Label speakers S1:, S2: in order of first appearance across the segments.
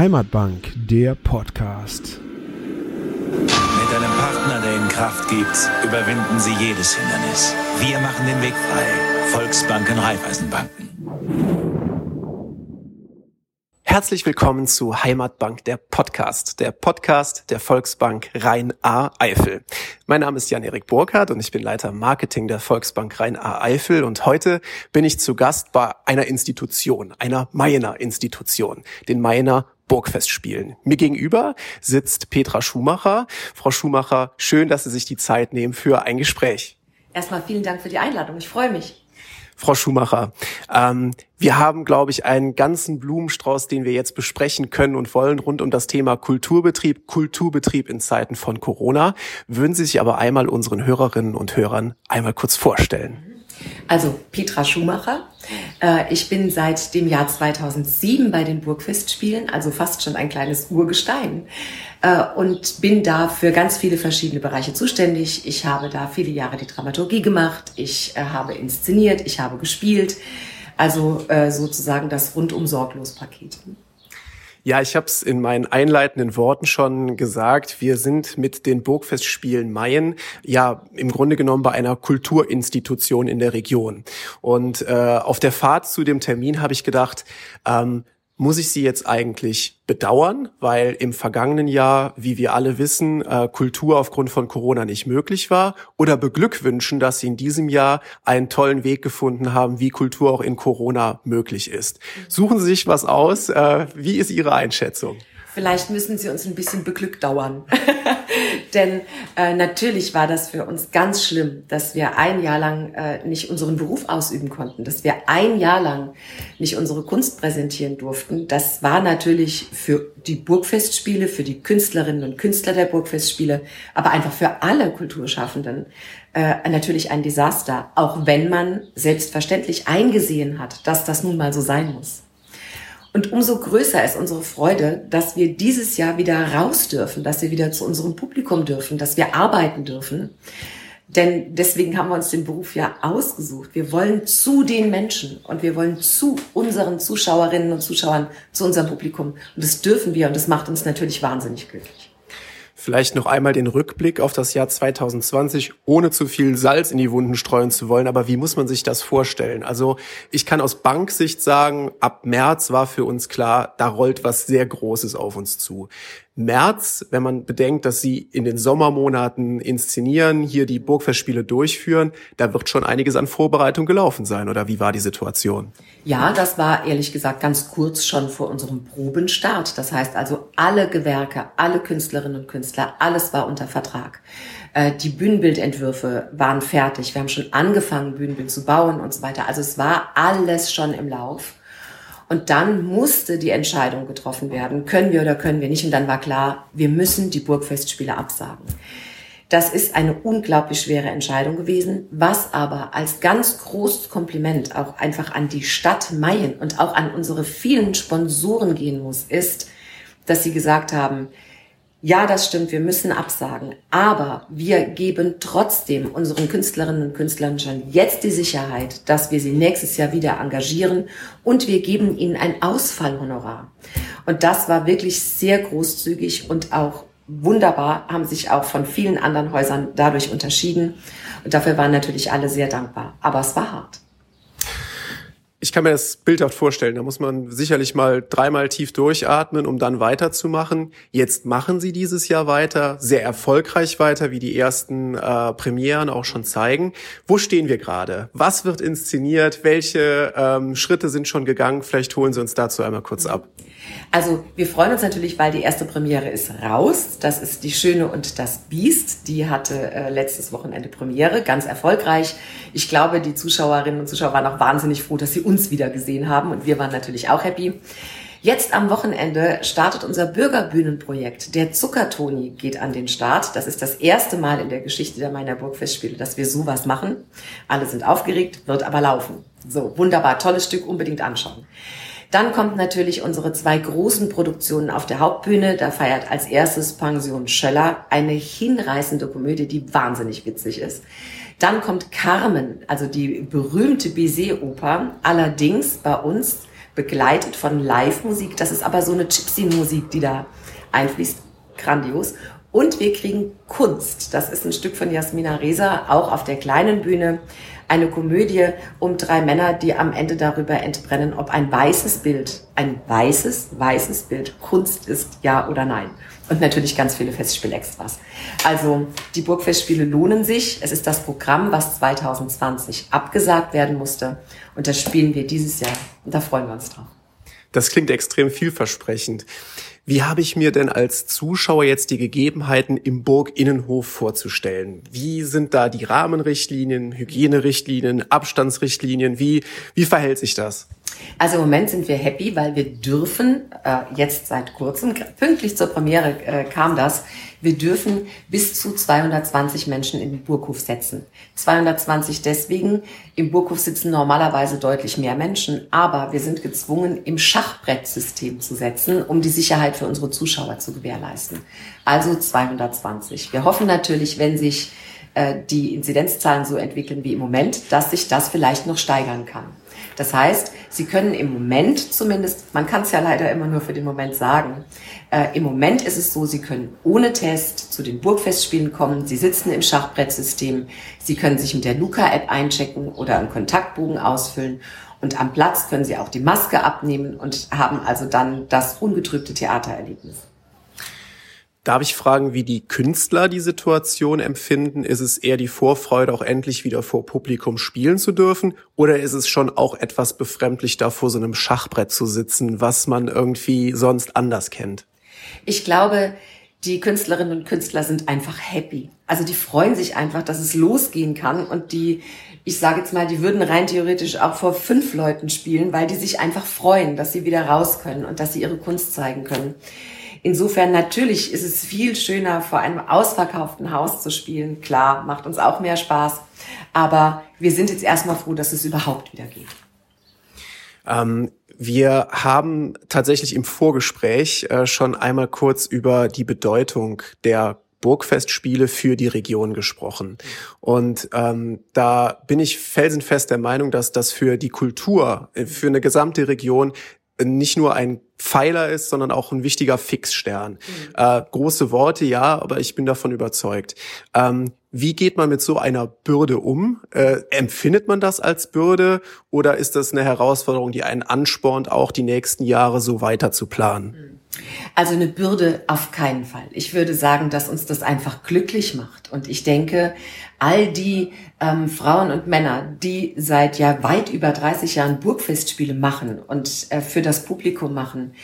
S1: Heimatbank, der Podcast.
S2: Mit einem Partner, der Ihnen Kraft gibt, überwinden Sie jedes Hindernis. Wir machen den Weg frei. Volksbanken, Raiffeisenbanken.
S3: Herzlich willkommen zu Heimatbank, der Podcast, der Podcast der Volksbank Rhein-A-Eifel. Mein Name ist Jan-Erik Burkhardt und ich bin Leiter Marketing der Volksbank Rhein-A-Eifel und heute bin ich zu Gast bei einer Institution, einer Mayener Institution, den Mayener Burgfestspielen. Mir gegenüber sitzt Petra Schumacher. Frau Schumacher, schön, dass Sie sich die Zeit nehmen für ein Gespräch.
S4: Erstmal vielen Dank für die Einladung. Ich freue mich.
S3: Frau Schumacher, ähm, wir haben, glaube ich, einen ganzen Blumenstrauß, den wir jetzt besprechen können und wollen rund um das Thema Kulturbetrieb, Kulturbetrieb in Zeiten von Corona. Würden Sie sich aber einmal unseren Hörerinnen und Hörern einmal kurz vorstellen?
S4: Also Petra Schumacher. Äh, ich bin seit dem Jahr 2007 bei den Burgfestspielen, also fast schon ein kleines Urgestein äh, und bin da für ganz viele verschiedene Bereiche zuständig. Ich habe da viele Jahre die Dramaturgie gemacht, ich äh, habe inszeniert, ich habe gespielt, also sozusagen das rundum sorglos Paket.
S3: Ja, ich habe es in meinen einleitenden Worten schon gesagt. Wir sind mit den Burgfestspielen Mayen ja im Grunde genommen bei einer Kulturinstitution in der Region. Und äh, auf der Fahrt zu dem Termin habe ich gedacht, ähm, muss ich sie jetzt eigentlich bedauern, weil im vergangenen Jahr, wie wir alle wissen, äh, Kultur aufgrund von Corona nicht möglich war, oder beglückwünschen, dass sie in diesem Jahr einen tollen Weg gefunden haben, wie Kultur auch in Corona möglich ist. Suchen Sie sich was aus. Äh, wie ist Ihre Einschätzung?
S4: Vielleicht müssen Sie uns ein bisschen beglückt dauern. Denn äh, natürlich war das für uns ganz schlimm, dass wir ein Jahr lang äh, nicht unseren Beruf ausüben konnten, dass wir ein Jahr lang nicht unsere Kunst präsentieren durften. Das war natürlich für die Burgfestspiele, für die Künstlerinnen und Künstler der Burgfestspiele, aber einfach für alle Kulturschaffenden äh, natürlich ein Desaster, auch wenn man selbstverständlich eingesehen hat, dass das nun mal so sein muss. Und umso größer ist unsere Freude, dass wir dieses Jahr wieder raus dürfen, dass wir wieder zu unserem Publikum dürfen, dass wir arbeiten dürfen. Denn deswegen haben wir uns den Beruf ja ausgesucht. Wir wollen zu den Menschen und wir wollen zu unseren Zuschauerinnen und Zuschauern, zu unserem Publikum. Und das dürfen wir und das macht uns natürlich wahnsinnig glücklich.
S3: Vielleicht noch einmal den Rückblick auf das Jahr 2020, ohne zu viel Salz in die Wunden streuen zu wollen. Aber wie muss man sich das vorstellen? Also ich kann aus Banksicht sagen, ab März war für uns klar, da rollt was sehr Großes auf uns zu. März, wenn man bedenkt, dass sie in den Sommermonaten inszenieren, hier die Burgfestspiele durchführen, da wird schon einiges an Vorbereitung gelaufen sein. Oder wie war die Situation?
S4: Ja, das war ehrlich gesagt ganz kurz schon vor unserem Probenstart. Das heißt also, alle Gewerke, alle Künstlerinnen und Künstler, alles war unter Vertrag. Äh, die Bühnenbildentwürfe waren fertig. Wir haben schon angefangen, Bühnenbild zu bauen und so weiter. Also es war alles schon im Lauf. Und dann musste die Entscheidung getroffen werden, können wir oder können wir nicht. Und dann war klar, wir müssen die Burgfestspiele absagen. Das ist eine unglaublich schwere Entscheidung gewesen, was aber als ganz großes Kompliment auch einfach an die Stadt Mayen und auch an unsere vielen Sponsoren gehen muss, ist, dass sie gesagt haben, ja, das stimmt, wir müssen absagen. Aber wir geben trotzdem unseren Künstlerinnen und Künstlern schon jetzt die Sicherheit, dass wir sie nächstes Jahr wieder engagieren und wir geben ihnen ein Ausfallhonorar. Und das war wirklich sehr großzügig und auch wunderbar, haben sich auch von vielen anderen Häusern dadurch unterschieden. Und dafür waren natürlich alle sehr dankbar. Aber es war hart
S3: ich kann mir das bildhaft vorstellen. Da muss man sicherlich mal dreimal tief durchatmen, um dann weiterzumachen. Jetzt machen sie dieses Jahr weiter, sehr erfolgreich weiter, wie die ersten äh, Premieren auch schon zeigen. Wo stehen wir gerade? Was wird inszeniert? Welche ähm, Schritte sind schon gegangen? Vielleicht holen Sie uns dazu einmal kurz ab.
S4: Also wir freuen uns natürlich, weil die erste Premiere ist raus. Das ist Die Schöne und das Biest. Die hatte äh, letztes Wochenende Premiere, ganz erfolgreich. Ich glaube, die Zuschauerinnen und Zuschauer waren auch wahnsinnig froh, dass sie uns wieder gesehen haben und wir waren natürlich auch happy. Jetzt am Wochenende startet unser Bürgerbühnenprojekt. Der Zuckertoni geht an den Start. Das ist das erste Mal in der Geschichte der Meiner Burgfestspiele, dass wir sowas machen. Alle sind aufgeregt, wird aber laufen. So, wunderbar, tolles Stück, unbedingt anschauen. Dann kommt natürlich unsere zwei großen Produktionen auf der Hauptbühne. Da feiert als erstes Pension Schöller eine hinreißende Komödie, die wahnsinnig witzig ist. Dann kommt Carmen, also die berühmte Bizet-Oper, allerdings bei uns begleitet von Live-Musik. Das ist aber so eine Gypsy-Musik, die da einfließt. Grandios. Und wir kriegen Kunst. Das ist ein Stück von Jasmina Reza, auch auf der kleinen Bühne. Eine Komödie um drei Männer, die am Ende darüber entbrennen, ob ein weißes Bild, ein weißes, weißes Bild Kunst ist, ja oder nein. Und natürlich ganz viele Festspielextras. Also die Burgfestspiele lohnen sich. Es ist das Programm, was 2020 abgesagt werden musste. Und das spielen wir dieses Jahr. Und da freuen wir uns drauf.
S3: Das klingt extrem vielversprechend. Wie habe ich mir denn als Zuschauer jetzt die Gegebenheiten im Burginnenhof vorzustellen? Wie sind da die Rahmenrichtlinien, Hygienerichtlinien, Abstandsrichtlinien? Wie, wie verhält sich das?
S4: Also im Moment sind wir happy, weil wir dürfen, äh, jetzt seit kurzem, pünktlich zur Premiere äh, kam das, wir dürfen bis zu 220 Menschen in den Burghof setzen. 220 deswegen, im Burghof sitzen normalerweise deutlich mehr Menschen, aber wir sind gezwungen, im Schachbrettsystem zu setzen, um die Sicherheit für unsere Zuschauer zu gewährleisten. Also 220. Wir hoffen natürlich, wenn sich äh, die Inzidenzzahlen so entwickeln wie im Moment, dass sich das vielleicht noch steigern kann. Das heißt, Sie können im Moment zumindest, man kann es ja leider immer nur für den Moment sagen, äh, im Moment ist es so, Sie können ohne Test zu den Burgfestspielen kommen, Sie sitzen im Schachbrettsystem, Sie können sich mit der Luca-App einchecken oder einen Kontaktbogen ausfüllen. Und am Platz können Sie auch die Maske abnehmen und haben also dann das ungetrübte Theatererlebnis.
S3: Darf ich fragen, wie die Künstler die Situation empfinden? Ist es eher die Vorfreude, auch endlich wieder vor Publikum spielen zu dürfen? Oder ist es schon auch etwas befremdlich, da vor so einem Schachbrett zu sitzen, was man irgendwie sonst anders kennt?
S4: Ich glaube, die Künstlerinnen und Künstler sind einfach happy. Also die freuen sich einfach, dass es losgehen kann und die, ich sage jetzt mal, die würden rein theoretisch auch vor fünf Leuten spielen, weil die sich einfach freuen, dass sie wieder raus können und dass sie ihre Kunst zeigen können. Insofern natürlich ist es viel schöner, vor einem ausverkauften Haus zu spielen. Klar, macht uns auch mehr Spaß. Aber wir sind jetzt erstmal froh, dass es überhaupt wieder geht.
S3: Ähm, wir haben tatsächlich im Vorgespräch äh, schon einmal kurz über die Bedeutung der Burgfestspiele für die Region gesprochen. Und ähm, da bin ich felsenfest der Meinung, dass das für die Kultur, äh, für eine gesamte Region nicht nur ein Pfeiler ist, sondern auch ein wichtiger Fixstern. Mhm. Äh, große Worte, ja, aber ich bin davon überzeugt. Ähm, wie geht man mit so einer Bürde um? Äh, empfindet man das als Bürde oder ist das eine Herausforderung, die einen anspornt, auch die nächsten Jahre so weiter zu planen? Mhm.
S4: Also eine Bürde auf keinen Fall. Ich würde sagen, dass uns das einfach glücklich macht. Und ich denke, all die ähm, Frauen und Männer, die seit ja weit über 30 Jahren Burgfestspiele machen und äh, für das Publikum machen,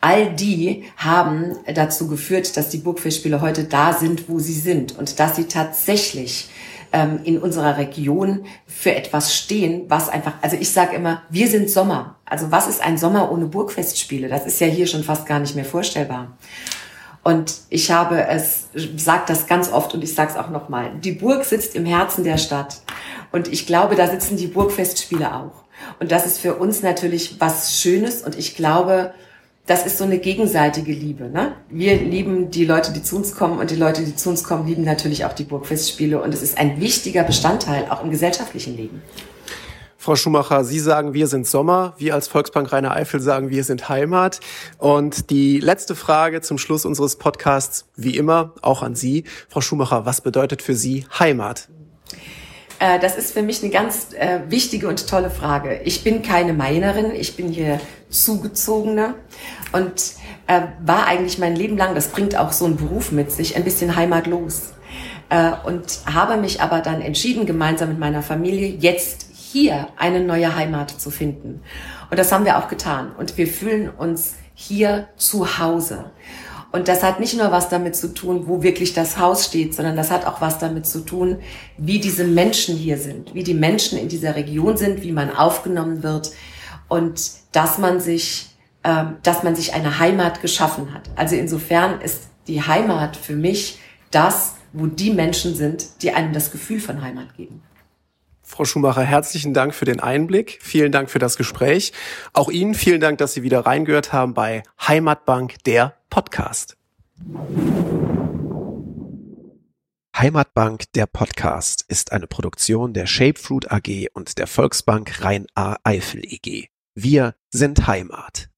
S4: all die haben dazu geführt, dass die Burgfestspiele heute da sind, wo sie sind und dass sie tatsächlich ähm, in unserer Region für etwas stehen, was einfach, also ich sage immer, wir sind Sommer. Also was ist ein Sommer ohne Burgfestspiele? Das ist ja hier schon fast gar nicht mehr vorstellbar. Und ich habe es, sage das ganz oft und ich sage es auch nochmal, die Burg sitzt im Herzen der Stadt. Und ich glaube, da sitzen die Burgfestspiele auch. Und das ist für uns natürlich was Schönes und ich glaube, das ist so eine gegenseitige Liebe. Ne? Wir lieben die Leute, die zu uns kommen und die Leute, die zu uns kommen, lieben natürlich auch die Burgfestspiele und es ist ein wichtiger Bestandteil auch im gesellschaftlichen Leben.
S3: Frau Schumacher, Sie sagen, wir sind Sommer. Wir als Volksbank Rheine Eifel sagen, wir sind Heimat. Und die letzte Frage zum Schluss unseres Podcasts, wie immer, auch an Sie. Frau Schumacher, was bedeutet für Sie Heimat?
S4: Äh, das ist für mich eine ganz äh, wichtige und tolle Frage. Ich bin keine Mainerin, ich bin hier zugezogene und äh, war eigentlich mein Leben lang, das bringt auch so ein Beruf mit sich, ein bisschen heimatlos. Und habe mich aber dann entschieden, gemeinsam mit meiner Familie jetzt hier eine neue Heimat zu finden. Und das haben wir auch getan. Und wir fühlen uns hier zu Hause. Und das hat nicht nur was damit zu tun, wo wirklich das Haus steht, sondern das hat auch was damit zu tun, wie diese Menschen hier sind, wie die Menschen in dieser Region sind, wie man aufgenommen wird und dass man sich, äh, dass man sich eine Heimat geschaffen hat. Also insofern ist die Heimat für mich das, wo die Menschen sind, die einem das Gefühl von Heimat geben.
S3: Frau Schumacher, herzlichen Dank für den Einblick. Vielen Dank für das Gespräch. Auch Ihnen vielen Dank, dass Sie wieder reingehört haben bei Heimatbank, der Podcast. Heimatbank, der Podcast, ist eine Produktion der Shapefruit AG und der Volksbank Rhein-A-Eifel EG. Wir sind Heimat.